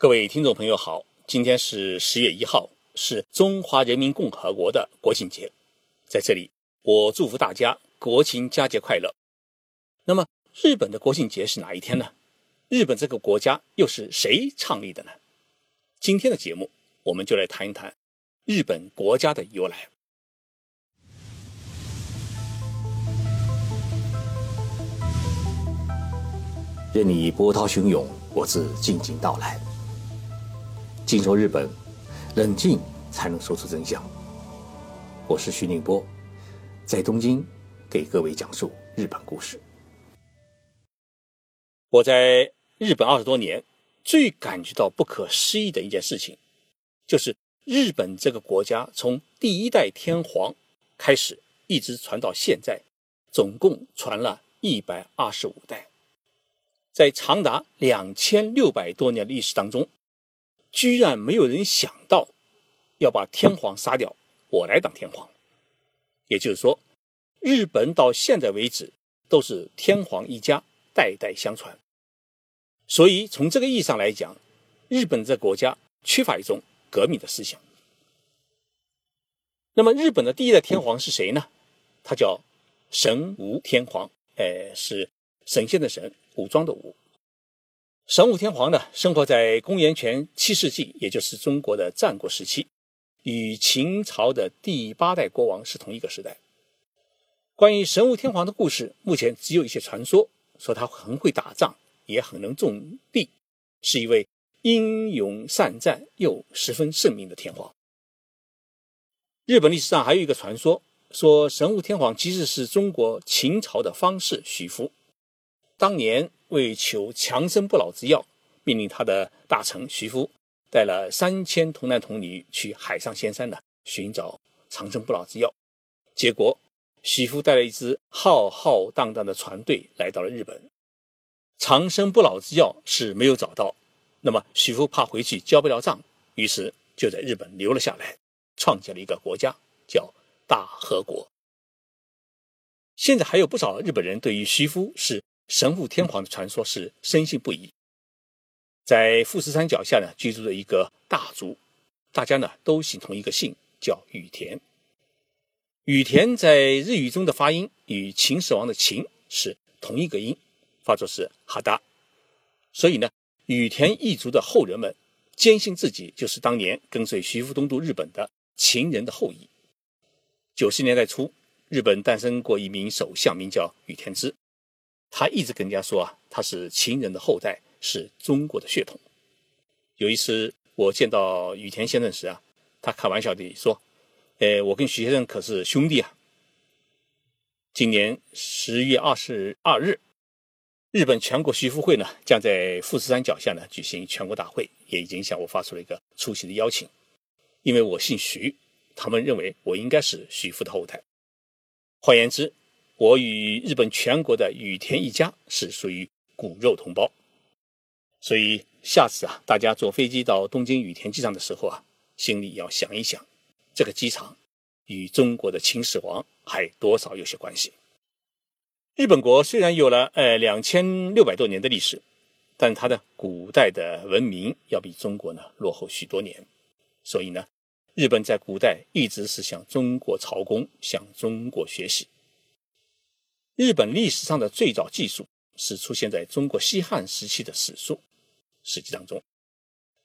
各位听众朋友好，今天是十月一号，是中华人民共和国的国庆节，在这里我祝福大家国庆佳节快乐。那么，日本的国庆节是哪一天呢？日本这个国家又是谁创立的呢？今天的节目我们就来谈一谈日本国家的由来。任你波涛汹涌，我自静静到来。静说日本，冷静才能说出真相。我是徐宁波，在东京给各位讲述日本故事。我在日本二十多年，最感觉到不可思议的一件事情，就是日本这个国家从第一代天皇开始，一直传到现在，总共传了一百二十五代，在长达两千六百多年历史当中。居然没有人想到要把天皇杀掉，我来当天皇。也就是说，日本到现在为止都是天皇一家代代相传。所以从这个意义上来讲，日本这国家缺乏一种革命的思想。那么，日本的第一代天皇是谁呢？他叫神武天皇，哎，是神仙的神，武装的武。神武天皇呢，生活在公元前七世纪，也就是中国的战国时期，与秦朝的第八代国王是同一个时代。关于神武天皇的故事，目前只有一些传说，说他很会打仗，也很能种地，是一位英勇善战又十分圣明的天皇。日本历史上还有一个传说，说神武天皇其实是中国秦朝的方士许福，当年。为求长生不老之药，命令他的大臣徐夫带了三千童男童女去海上仙山呢寻找长生不老之药。结果，徐夫带了一支浩浩荡荡的船队来到了日本，长生不老之药是没有找到。那么，徐夫怕回去交不了账，于是就在日本留了下来，创建了一个国家，叫大和国。现在还有不少日本人对于徐夫是。神户天皇的传说是深信不疑。在富士山脚下呢，居住着一个大族，大家呢都姓同一个姓，叫羽田。羽田在日语中的发音与秦始皇的秦是同一个音，发作是哈达。所以呢，羽田一族的后人们坚信自己就是当年跟随徐福东渡日本的秦人的后裔。九十年代初，日本诞生过一名首相，名叫羽田之。他一直跟人家说啊，他是秦人的后代，是中国的血统。有一次我见到羽田先生时啊，他开玩笑地说：“呃，我跟徐先生可是兄弟啊。”今年十月二十二日，日本全国徐福会呢将在富士山脚下呢举行全国大会，也已经向我发出了一个出席的邀请。因为我姓徐，他们认为我应该是徐福的后代。换言之。我与日本全国的羽田一家是属于骨肉同胞，所以下次啊，大家坐飞机到东京羽田机场的时候啊，心里要想一想，这个机场与中国的秦始皇还多少有些关系。日本国虽然有了呃两千六百多年的历史，但它的古代的文明要比中国呢落后许多年，所以呢，日本在古代一直是向中国朝贡，向中国学习。日本历史上的最早记述是出现在中国西汉时期的史书《史记》当中。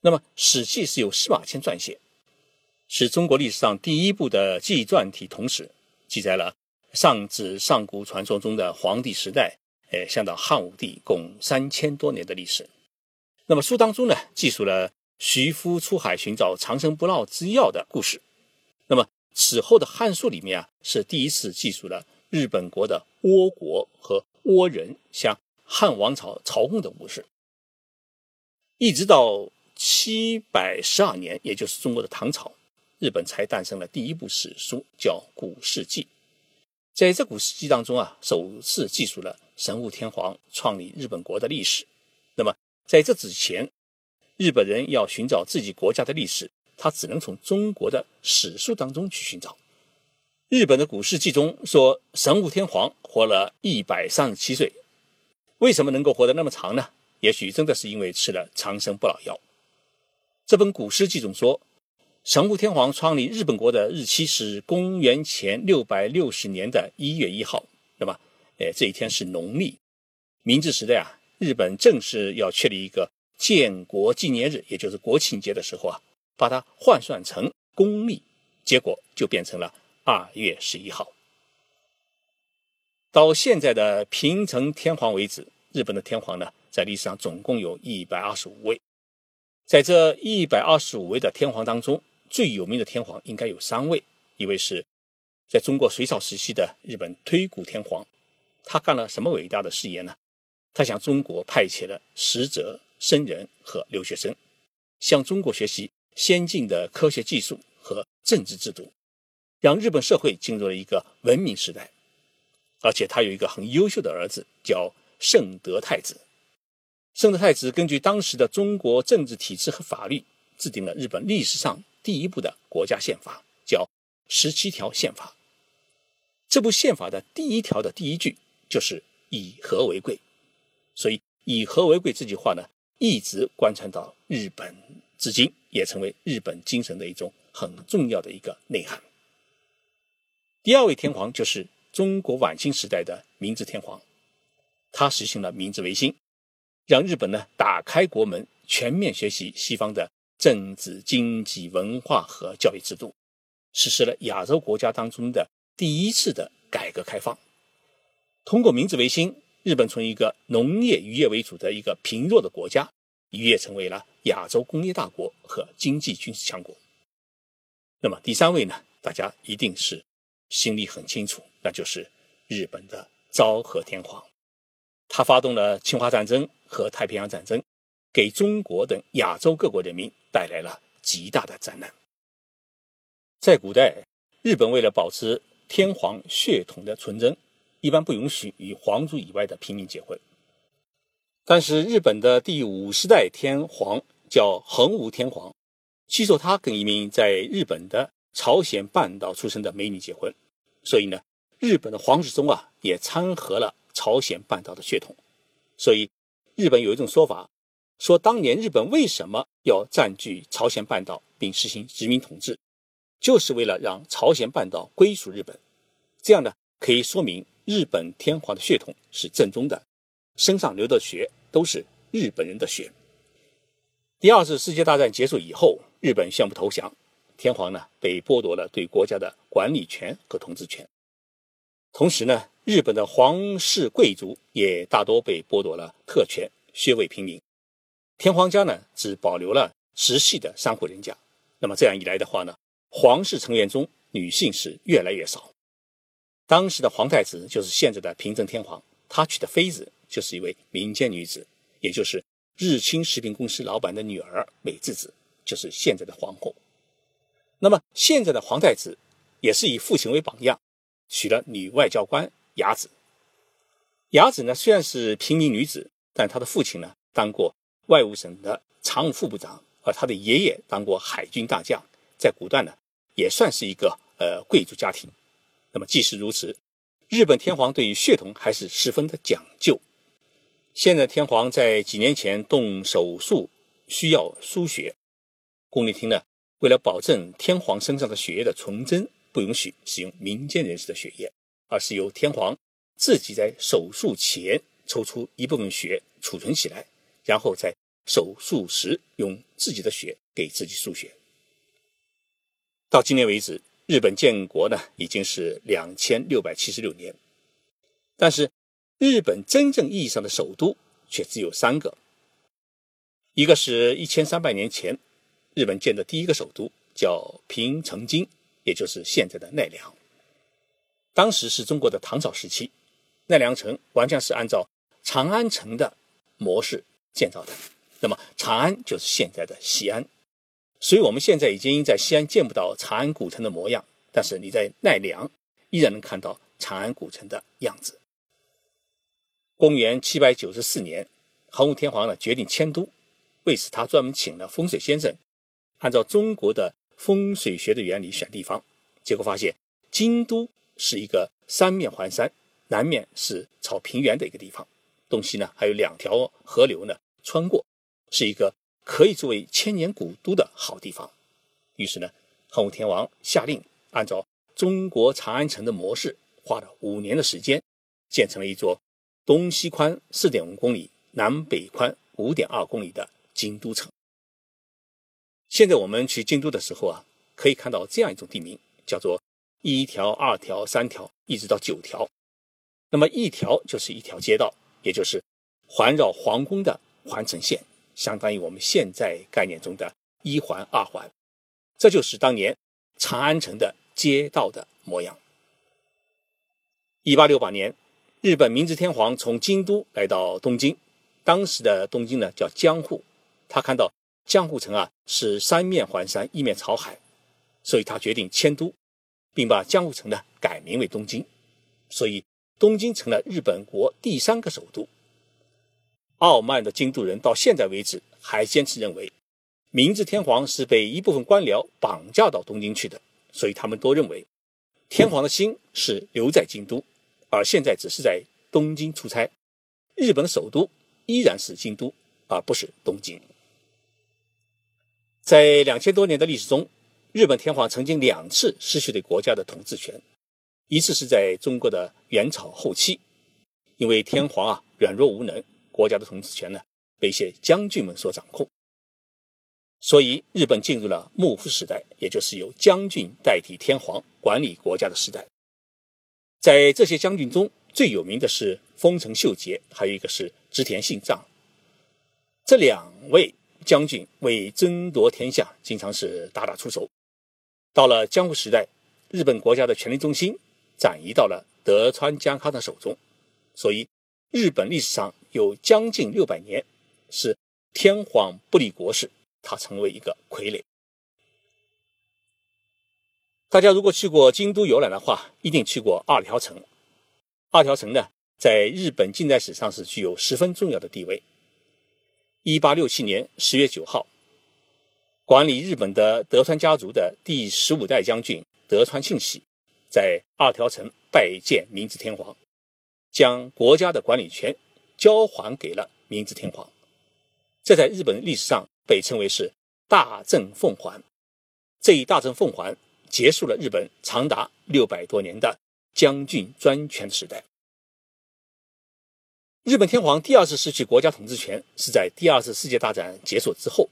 那么，《史记》是由司马迁撰写，是中国历史上第一部的纪传体同史，记载了上至上古传说中的黄帝时代，哎，下到汉武帝共三千多年的历史。那么，书当中呢，记述了徐夫出海寻找长生不老之药的故事。那么，此后的《汉书》里面啊，是第一次记述了。日本国的倭国和倭人向汉王朝朝贡的故事，一直到七百十二年，也就是中国的唐朝，日本才诞生了第一部史书，叫《古事记》。在这《古事记》当中啊，首次记述了神武天皇创立日本国的历史。那么在这之前，日本人要寻找自己国家的历史，他只能从中国的史书当中去寻找。日本的古事记中说，神武天皇活了一百三十七岁。为什么能够活得那么长呢？也许真的是因为吃了长生不老药。这本古诗记中说，神武天皇创立日本国的日期是公元前六百六十年的一月一号，那么，哎，这一天是农历。明治时代啊，日本正式要确立一个建国纪念日，也就是国庆节的时候啊，把它换算成公历，结果就变成了二月十一号。到现在的平成天皇为止，日本的天皇呢，在历史上总共有一百二十五位。在这一百二十五位的天皇当中，最有名的天皇应该有三位。一位是在中国隋朝时期的日本推古天皇，他干了什么伟大的事业呢？他向中国派遣了使者、僧人和留学生，向中国学习先进的科学技术和政治制度，让日本社会进入了一个文明时代。而且他有一个很优秀的儿子，叫圣德太子。圣德太子根据当时的中国政治体制和法律，制定了日本历史上第一部的国家宪法，叫《十七条宪法》。这部宪法的第一条的第一句就是“以和为贵”，所以“以和为贵”这句话呢，一直贯穿到日本至今，也成为日本精神的一种很重要的一个内涵。第二位天皇就是。中国晚清时代的明治天皇，他实行了明治维新，让日本呢打开国门，全面学习西方的政治、经济、文化和教育制度，实施了亚洲国家当中的第一次的改革开放。通过明治维新，日本从一个农业渔业为主的一个贫弱的国家，一跃成为了亚洲工业大国和经济军事强国。那么第三位呢，大家一定是心里很清楚。那就是日本的昭和天皇，他发动了侵华战争和太平洋战争，给中国等亚洲各国人民带来了极大的灾难。在古代，日本为了保持天皇血统的纯真，一般不允许与皇族以外的平民结婚。但是，日本的第五十代天皇叫桓武天皇，据说他跟一名在日本的朝鲜半岛出生的美女结婚，所以呢。日本的皇室中啊，也掺和了朝鲜半岛的血统，所以日本有一种说法，说当年日本为什么要占据朝鲜半岛并实行殖民统治，就是为了让朝鲜半岛归属日本。这样呢，可以说明日本天皇的血统是正宗的，身上流的血都是日本人的血。第二次世界大战结束以后，日本宣布投降，天皇呢被剥夺了对国家的管理权和统治权。同时呢，日本的皇室贵族也大多被剥夺了特权，削位平民。天皇家呢，只保留了直系的三户人家。那么这样一来的话呢，皇室成员中女性是越来越少。当时的皇太子就是现在的平成天皇，他娶的妃子就是一位民间女子，也就是日清食品公司老板的女儿美智子，就是现在的皇后。那么现在的皇太子也是以父亲为榜样。娶了女外交官雅子。雅子呢，虽然是平民女子，但她的父亲呢，当过外务省的常务副部长，而她的爷爷当过海军大将，在古代呢，也算是一个呃贵族家庭。那么，即使如此，日本天皇对于血统还是十分的讲究。现在天皇在几年前动手术需要输血，宫内厅呢，为了保证天皇身上的血液的纯真。不允许使用民间人士的血液，而是由天皇自己在手术前抽出一部分血储存起来，然后在手术时用自己的血给自己输血。到今年为止，日本建国呢已经是两千六百七十六年，但是日本真正意义上的首都却只有三个，一个是一千三百年前日本建的第一个首都，叫平城京。也就是现在的奈良，当时是中国的唐朝时期，奈良城完全是按照长安城的模式建造的。那么长安就是现在的西安，所以我们现在已经在西安见不到长安古城的模样，但是你在奈良依然能看到长安古城的样子。公元七百九十四年，桓武天皇呢决定迁都，为此他专门请了风水先生，按照中国的。风水学的原理选地方，结果发现京都是一个三面环山，南面是朝平原的一个地方，东西呢还有两条河流呢穿过，是一个可以作为千年古都的好地方。于是呢，汉武天王下令按照中国长安城的模式，花了五年的时间，建成了一座东西宽四点五公里、南北宽五点二公里的京都城。现在我们去京都的时候啊，可以看到这样一种地名，叫做一条、二条、三条，一直到九条。那么一条就是一条街道，也就是环绕皇宫的环城线，相当于我们现在概念中的一环、二环。这就是当年长安城的街道的模样。一八六八年，日本明治天皇从京都来到东京，当时的东京呢叫江户，他看到江户城啊是三面环山，一面朝海，所以他决定迁都，并把江户城呢改名为东京，所以东京成了日本国第三个首都。傲慢的京都人到现在为止还坚持认为。明治天皇是被一部分官僚绑架到东京去的，所以他们都认为天皇的心是留在京都，而现在只是在东京出差。日本的首都依然是京都，而不是东京。在两千多年的历史中，日本天皇曾经两次失去对国家的统治权，一次是在中国的元朝后期，因为天皇啊软弱无能，国家的统治权呢被一些将军们所掌控。所以，日本进入了幕府时代，也就是由将军代替天皇管理国家的时代。在这些将军中，最有名的是丰臣秀吉，还有一个是织田信长。这两位将军为争夺天下，经常是大打出手。到了江户时代，日本国家的权力中心转移到了德川家康的手中，所以日本历史上有将近六百年是天皇不立国事。他成为一个傀儡。大家如果去过京都游览的话，一定去过二条城。二条城呢，在日本近代史上是具有十分重要的地位。一八六七年十月九号，管理日本的德川家族的第十五代将军德川庆喜，在二条城拜见明治天皇，将国家的管理权交还给了明治天皇。这在日本历史上。被称为是大政奉还，这一大政奉还结束了日本长达六百多年的将军专权时代。日本天皇第二次失去国家统治权是在第二次世界大战结束之后，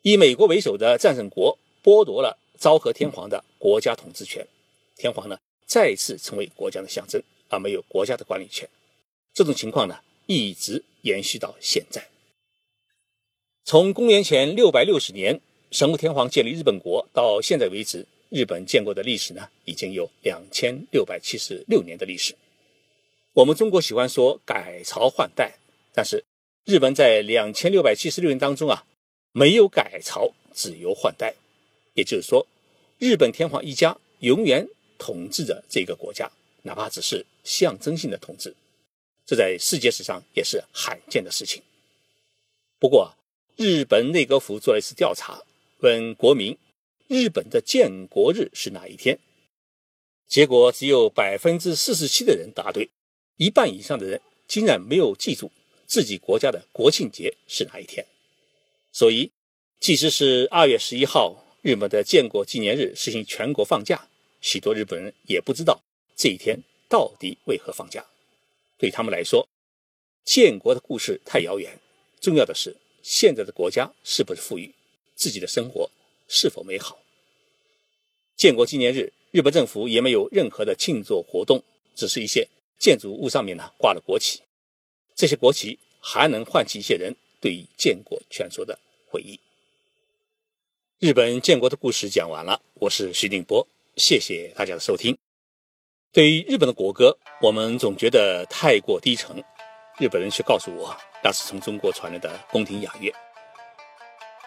以美国为首的战胜国剥夺了昭和天皇的国家统治权，天皇呢再次成为国家的象征，而没有国家的管理权。这种情况呢一直延续到现在。从公元前六百六十年神武天皇建立日本国到现在为止，日本建国的历史呢，已经有两千六百七十六年的历史。我们中国喜欢说改朝换代，但是日本在两千六百七十六年当中啊，没有改朝，只有换代。也就是说，日本天皇一家永远统治着这个国家，哪怕只是象征性的统治，这在世界史上也是罕见的事情。不过，日本内阁府做了一次调查，问国民：日本的建国日是哪一天？结果只有百分之四十七的人答对，一半以上的人竟然没有记住自己国家的国庆节是哪一天。所以，即使是二月十一号日本的建国纪念日实行全国放假，许多日本人也不知道这一天到底为何放假。对他们来说，建国的故事太遥远，重要的是。现在的国家是不是富裕？自己的生活是否美好？建国纪念日，日本政府也没有任何的庆祝活动，只是一些建筑物上面呢挂了国旗。这些国旗还能唤起一些人对于建国传说的回忆。日本建国的故事讲完了，我是徐定波，谢谢大家的收听。对于日本的国歌，我们总觉得太过低沉。日本人却告诉我，那是从中国传来的宫廷雅乐。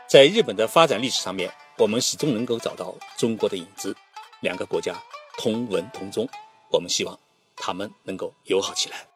在日本的发展历史上面，我们始终能够找到中国的影子。两个国家同文同宗，我们希望他们能够友好起来。